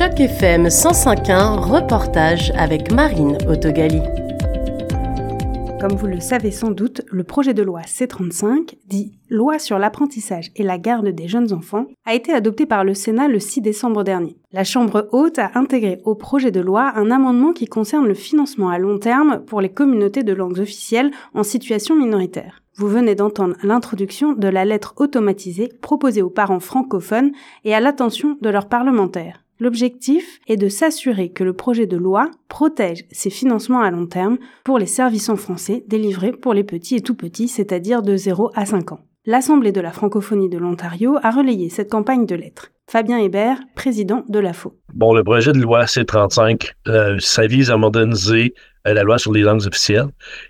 Choc FM 105.1, reportage avec Marine Autogali. Comme vous le savez sans doute, le projet de loi C35, dit Loi sur l'apprentissage et la garde des jeunes enfants, a été adopté par le Sénat le 6 décembre dernier. La Chambre haute a intégré au projet de loi un amendement qui concerne le financement à long terme pour les communautés de langues officielles en situation minoritaire. Vous venez d'entendre l'introduction de la lettre automatisée proposée aux parents francophones et à l'attention de leurs parlementaires. L'objectif est de s'assurer que le projet de loi protège ses financements à long terme pour les services en français délivrés pour les petits et tout petits, c'est-à-dire de 0 à 5 ans. L'Assemblée de la francophonie de l'Ontario a relayé cette campagne de lettres. Fabien Hébert, président de l'AFO. Bon, le projet de loi C-35, euh, ça vise à moderniser euh, la loi sur les langues officielles.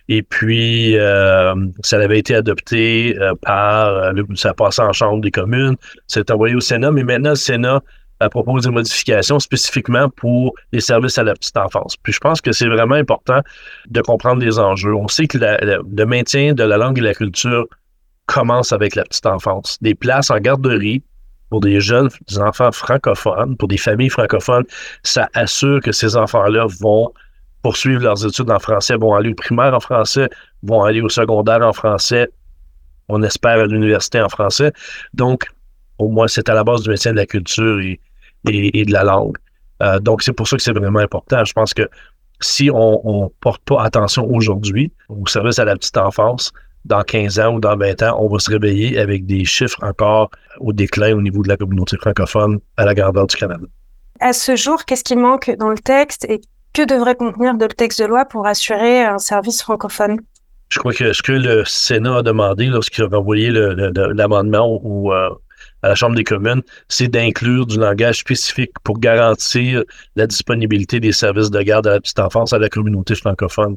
Et puis, euh, ça avait été adopté par, ça a passé en Chambre des communes, c'est envoyé au Sénat, mais maintenant, le Sénat propose des modifications spécifiquement pour les services à la petite enfance. Puis je pense que c'est vraiment important de comprendre les enjeux. On sait que le maintien de la langue et la culture commence avec la petite enfance. Des places en garderie pour des jeunes, des enfants francophones, pour des familles francophones, ça assure que ces enfants-là vont poursuivre leurs études en français, vont aller au primaire en français, vont aller au secondaire en français, on espère à l'université en français. Donc, au moins, c'est à la base du maintien de la culture et, et, de la langue. Euh, donc, c'est pour ça que c'est vraiment important. Je pense que si on ne porte pas attention aujourd'hui au service à la petite enfance, dans 15 ans ou dans 20 ans, on va se réveiller avec des chiffres encore au déclin au niveau de la communauté francophone à la grandeur du Canada. À ce jour, qu'est-ce qui manque dans le texte et que devrait contenir le texte de loi pour assurer un service francophone? Je crois que ce que le Sénat a demandé lorsqu'il a envoyé l'amendement ou euh, à la Chambre des communes, c'est d'inclure du langage spécifique pour garantir la disponibilité des services de garde à la petite enfance à la communauté francophone.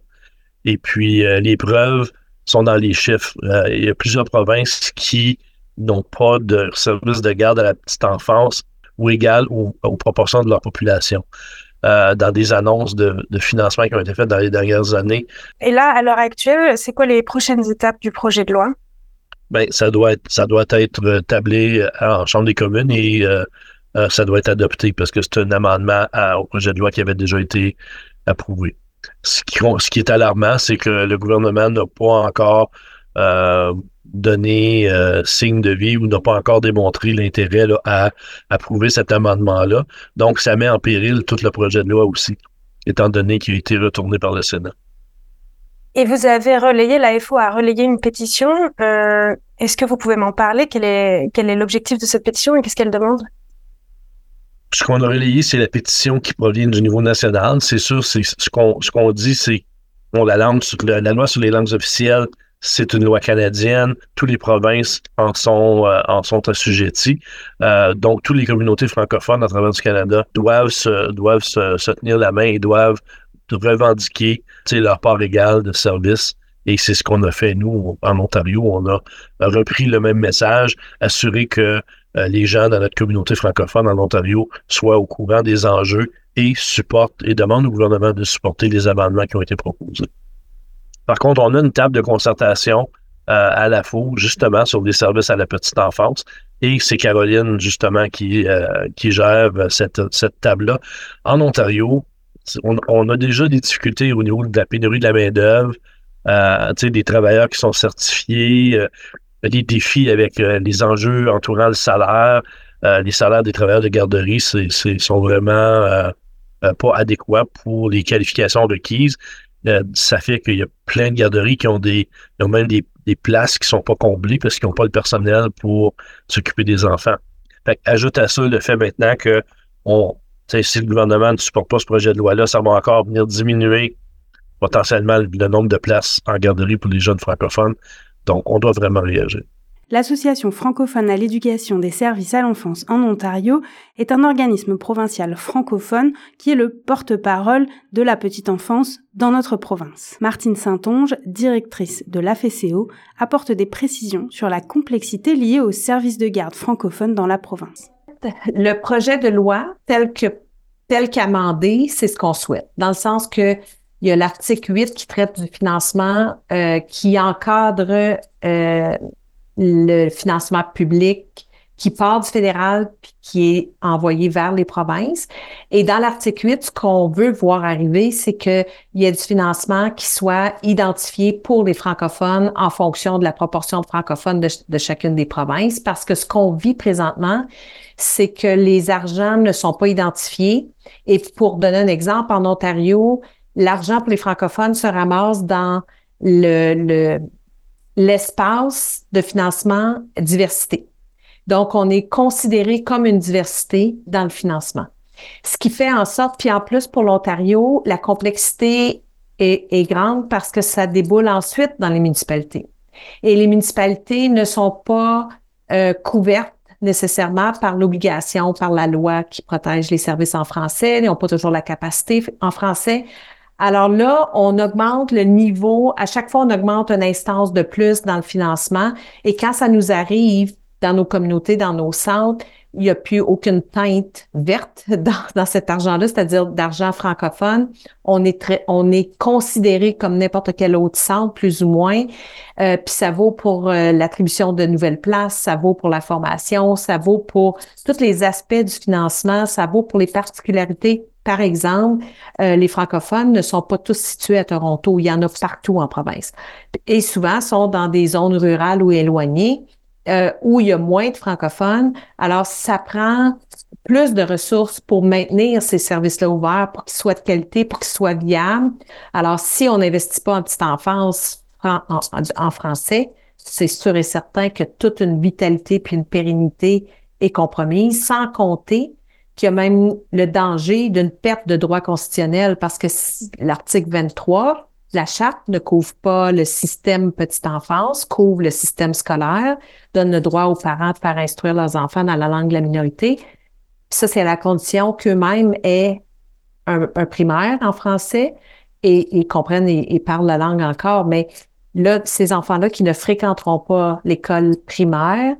Et puis, euh, les preuves sont dans les chiffres. Euh, il y a plusieurs provinces qui n'ont pas de services de garde à la petite enfance ou égal aux, proportions de leur population. Euh, dans des annonces de, financement qui ont été faites dans les dernières années. Et là, à l'heure actuelle, c'est quoi les prochaines étapes du projet de loi? Ben, ça doit être, ça doit être euh, tablé euh, en Chambre des communes et euh, ça doit être adopté parce que c'est un amendement au projet de loi qui avait déjà été approuvé. Ce qui, ce qui est alarmant, c'est que le gouvernement n'a pas encore donné signe de vie ou n'a pas encore démontré l'intérêt à approuver cet amendement-là. Donc, ça met en péril tout le projet de loi aussi, étant donné qu'il a été retourné par le Sénat. Et vous avez relayé, l'AFO a relayé une pétition. Euh, est-ce que vous pouvez m'en parler? Quel est, quel est l'objectif de cette pétition et qu'est-ce qu'elle demande? Ce qu'on a relayé, c'est la pétition qui provient du niveau national. C'est sûr, ce qu'on ce qu'on dit, c'est bon, la la, loi sur les langues officielles, c'est une loi canadienne. Toutes les provinces en sont euh, en sont assujetties. Euh, donc, toutes les communautés francophones à travers du Canada doivent se doivent se, tenir la main et doivent revendiquer leur part égale de service. Et c'est ce qu'on a fait, nous, en Ontario. On a repris le même message, assurer que euh, les gens dans notre communauté francophone en Ontario soient au courant des enjeux et supportent et demandent au gouvernement de supporter les amendements qui ont été proposés. Par contre, on a une table de concertation euh, à la FO, justement, sur les services à la petite enfance. Et c'est Caroline, justement, qui, euh, qui gère cette, cette table-là. En Ontario, on, a déjà des difficultés au niveau de la pénurie de la main-d'œuvre, euh, des travailleurs qui sont certifiés, euh, des défis avec euh, les enjeux entourant le salaire. Euh, les salaires des travailleurs de garderie c'est, sont vraiment pas adéquats pour les qualifications requises. ça fait qu'il y a plein de garderies qui ont des, même des, places qui sont pas comblées parce qu'ils n'ont pas le personnel pour s'occuper des enfants. ajoute à ça le fait maintenant que on, si le gouvernement ne supporte pas ce projet de loi-là, ça va encore venir diminuer potentiellement le nombre de places en garderie pour les jeunes francophones. Donc, on doit vraiment réagir. L'Association francophone à l'éducation des services à l'enfance en Ontario est un organisme provincial francophone qui est le porte-parole de la petite enfance dans notre province. Martine Saint-Onge, directrice de l'AFCO, apporte des précisions sur la complexité liée aux services de garde francophones dans la province. Le projet de loi tel que tel qu'amendé, c'est ce qu'on souhaite, dans le sens que il y a l'article 8 qui traite du financement, euh, qui encadre euh, le financement public qui part du fédéral puis qui est envoyé vers les provinces. Et dans l'article 8, ce qu'on veut voir arriver, c'est qu'il y ait du financement qui soit identifié pour les francophones en fonction de la proportion de francophones de, de chacune des provinces, parce que ce qu'on vit présentement, c'est que les argents ne sont pas identifiés. Et pour donner un exemple, en Ontario, l'argent pour les francophones se ramasse dans le, l'espace de financement diversité. Donc, on est considéré comme une diversité dans le financement. Ce qui fait en sorte, puis en plus pour l'Ontario, la complexité est, grande parce que ça déboule ensuite dans les municipalités. Et les municipalités ne sont pas euh, couvertes nécessairement par l'obligation, par la loi qui protège les services en français. Ils n'ont pas toujours la capacité en français. Alors là, on augmente le niveau, à chaque fois, on augmente une instance de plus dans le financement. Et quand ça nous arrive dans nos communautés, dans nos centres, il n'y a plus aucune teinte verte dans, cet argent-là, c'est-à-dire d'argent francophone. On est très, on est considéré comme n'importe quel autre centre, plus ou moins. Euh, puis ça vaut pour euh, l'attribution de nouvelles places, ça vaut pour la formation, ça vaut pour tous les aspects du financement, ça vaut pour les particularités par exemple, euh, les francophones ne sont pas tous situés à Toronto, il y en a partout en province. Et souvent sont dans des zones rurales ou éloignées euh, où il y a moins de francophones. Alors, ça prend plus de ressources pour maintenir ces services-là ouverts, pour qu'ils soient de qualité, pour qu'ils soient viables. Alors, si on n'investit pas en petite enfance en, en français, c'est sûr et certain que toute une vitalité puis une pérennité est compromise, sans compter qu'il y a même le danger d'une perte de droit constitutionnel parce que l'article 23, la charte ne couvre pas le système petite enfance, couvre le système scolaire, donne le droit aux parents de faire instruire leurs enfants dans la langue de la minorité. Ça, c'est la condition qu'eux-mêmes aient un, primaire en français et, ils comprennent et, parlent la langue encore. Mais là, ces enfants-là qui ne fréquenteront pas l'école primaire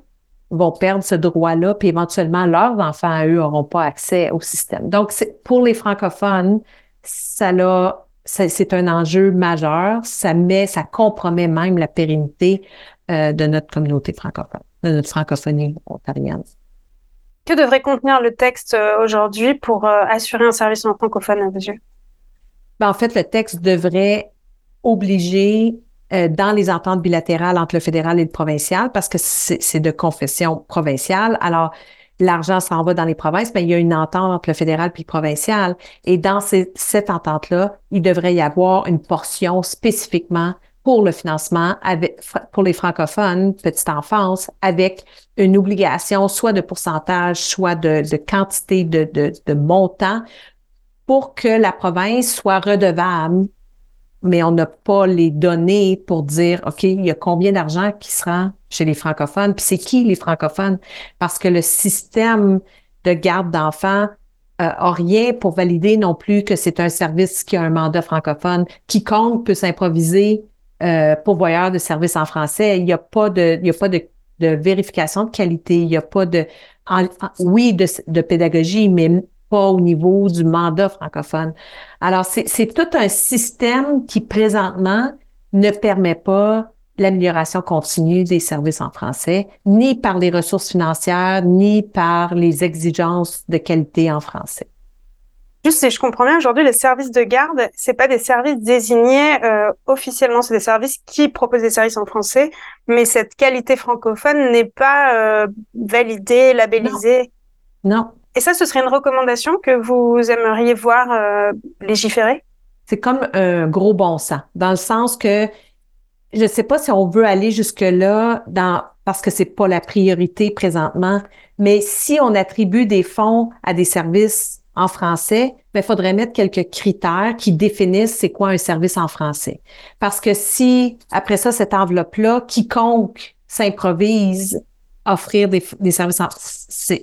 vont perdre ce droit-là, puis éventuellement leurs enfants à eux n'auront pas accès au système. Donc, pour les francophones, ça l'a, c'est un enjeu majeur. Ça met, ça compromet même la pérennité euh, de notre communauté francophone, de notre francophonie ontarienne. Que devrait contenir le texte euh, aujourd'hui pour euh, assurer un service en francophone à vos yeux? Ben, en fait, le texte devrait obliger euh, dans les ententes bilatérales entre le fédéral et le provincial parce que c'est de confession provinciale. Alors, l'argent s'en va dans les provinces, mais il y a une entente entre le fédéral puis le provincial. Et dans cette entente-là, il devrait y avoir une portion spécifiquement pour le financement avec, pour les francophones, petite enfance, avec une obligation soit de pourcentage, soit de, quantité de montant pour que la province soit redevable mais on n'a pas les données pour dire, OK, il y a combien d'argent qui sera chez les francophones, puis c'est qui les francophones? Parce que le système de garde d'enfants euh, a rien pour valider non plus que c'est un service qui a un mandat francophone. Quiconque peut s'improviser euh, pourvoyeur de services en français. Il n'y a pas de, il y a pas de, vérification de qualité. Il n'y a pas de, oui, de, de pédagogie, mais au niveau du mandat francophone. Alors, c'est tout un système qui présentement ne permet pas l'amélioration continue des services en français, ni par les ressources financières, ni par les exigences de qualité en français. Juste si je comprends bien, aujourd'hui, les services de garde, c'est pas des services désignés euh, officiellement, c'est des services qui proposent des services en français, mais cette qualité francophone n'est pas euh, validée, labellisée? non. Et ça, ce serait une recommandation que vous aimeriez voir euh, légiférer? C'est comme un gros bon sens, dans le sens que je ne sais pas si on veut aller jusque-là dans parce que c'est pas la priorité présentement, mais si on attribue des fonds à des services en français, il ben, faudrait mettre quelques critères qui définissent c'est quoi un service en français. Parce que si, après ça, cette enveloppe-là, quiconque s'improvise offrir des, des services.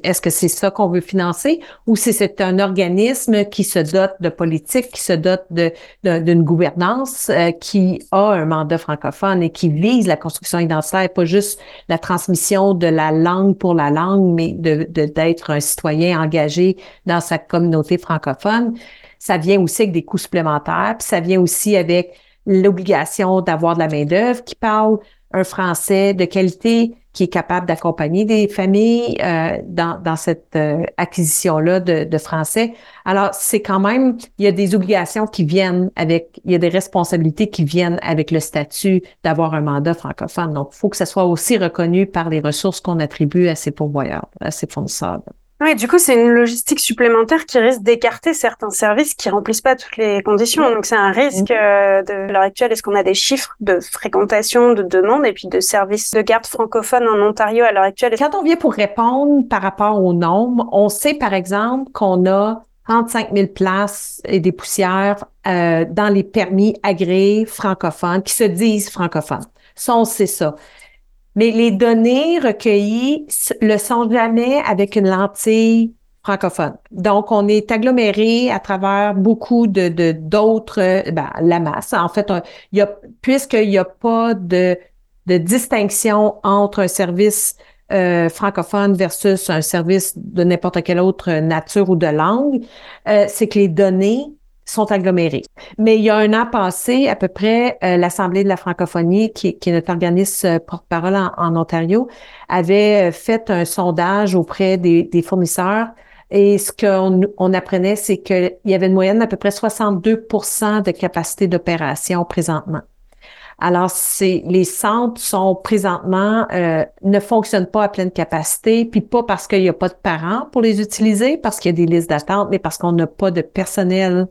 Est-ce que c'est ça qu'on veut financer ou si c'est un organisme qui se dote de politique, qui se dote d'une gouvernance, euh, qui a un mandat francophone et qui vise la construction identitaire, pas juste la transmission de la langue pour la langue, mais de, d'être un citoyen engagé dans sa communauté francophone. Ça vient aussi avec des coûts supplémentaires, puis ça vient aussi avec l'obligation d'avoir de la main-d'œuvre qui parle un français de qualité qui est capable d'accompagner des familles euh, dans, dans cette euh, acquisition-là de, de, français. Alors, c'est quand même, il y a des obligations qui viennent avec, il y a des responsabilités qui viennent avec le statut d'avoir un mandat francophone. Donc, il faut que ça soit aussi reconnu par les ressources qu'on attribue à ces pourvoyeurs, à ces fournisseurs. Oui, du coup, c'est une logistique supplémentaire qui risque d'écarter certains services qui remplissent pas toutes les conditions. Donc, c'est un risque euh, de l'heure actuelle. Est-ce qu'on a des chiffres de fréquentation, de demande et puis de services de garde francophone en Ontario à l'heure actuelle? Quand on vient pour répondre par rapport au nombre, on sait, par exemple, qu'on a 35 000 places et des poussières euh, dans les permis agréés francophones qui se disent francophones. Ça, on sait ça. Mais les données recueillies le sont jamais avec une lentille francophone. Donc, on est aggloméré à travers beaucoup de d'autres, ben, la masse. En fait, puisqu'il n'y a pas de, de distinction entre un service euh, francophone versus un service de n'importe quelle autre nature ou de langue, euh, c'est que les données sont agglomérés. Mais il y a un an passé, à peu près, euh, l'Assemblée de la francophonie, qui, est notre organisme euh, porte-parole en, Ontario, avait euh, fait un sondage auprès des, fournisseurs et ce qu'on on apprenait, c'est qu'il y avait une moyenne d'à peu près 62% de capacité d'opération présentement. Alors, c'est les centres sont présentement ne fonctionnent pas à pleine capacité, puis pas parce qu'il n'y a pas de parents pour les utiliser, parce qu'il y a des listes d'attente, mais parce qu'on n'a pas de personnel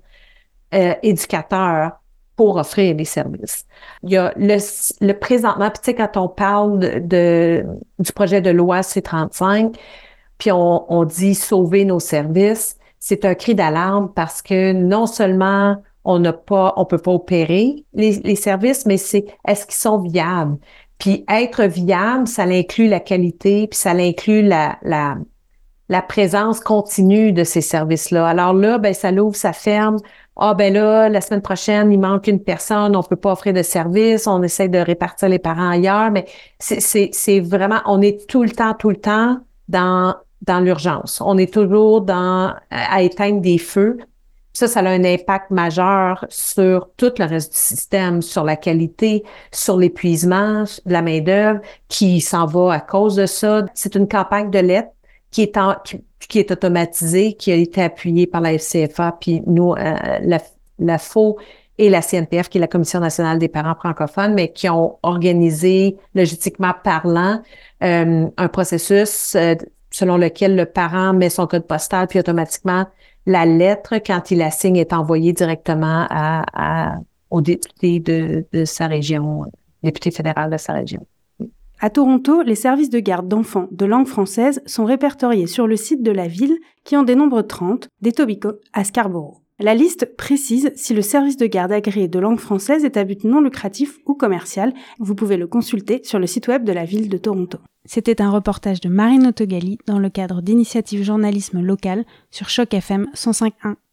euh, éducateurs pour offrir les services. Il y a le, le présentement, tu sais, quand on parle de, du projet de loi C35, puis on, on dit sauver nos services, c'est un cri d'alarme parce que non seulement on n'a pas, on peut pas opérer les, les services, mais c'est est-ce qu'ils sont viables? Puis être viable, ça inclut la qualité, puis ça inclut la, la, la présence continue de ces services-là. Alors là, ben ça l'ouvre, ça ferme ah ben là, la semaine prochaine, il manque une personne, on peut pas offrir de service, on essaie de répartir les parents ailleurs, mais c'est vraiment, on est tout le temps, tout le temps dans, dans l'urgence. On est toujours dans à éteindre des feux. Ça, ça a un impact majeur sur tout le reste du système, sur la qualité, sur l'épuisement de la main-d'œuvre qui s'en va à cause de ça. C'est une campagne de lettres qui est, en, qui, est automatisé, qui a été appuyé par la FCFA, puis nous, euh, la, la FO et la CNPF, qui est la Commission nationale des parents francophones, mais qui ont organisé, logistiquement parlant, euh, un processus euh, selon lequel le parent met son code postal, puis automatiquement, la lettre, quand il la signe, est envoyée directement à, à au député de, de sa région, député fédéral de sa région. À Toronto, les services de garde d'enfants de langue française sont répertoriés sur le site de la ville qui en dénombre 30, d'Etobicoke à Scarborough. La liste précise si le service de garde agréé de langue française est à but non lucratif ou commercial. Vous pouvez le consulter sur le site web de la ville de Toronto. C'était un reportage de Marine Autogali dans le cadre d'initiatives journalisme local sur Choc FM 105.1.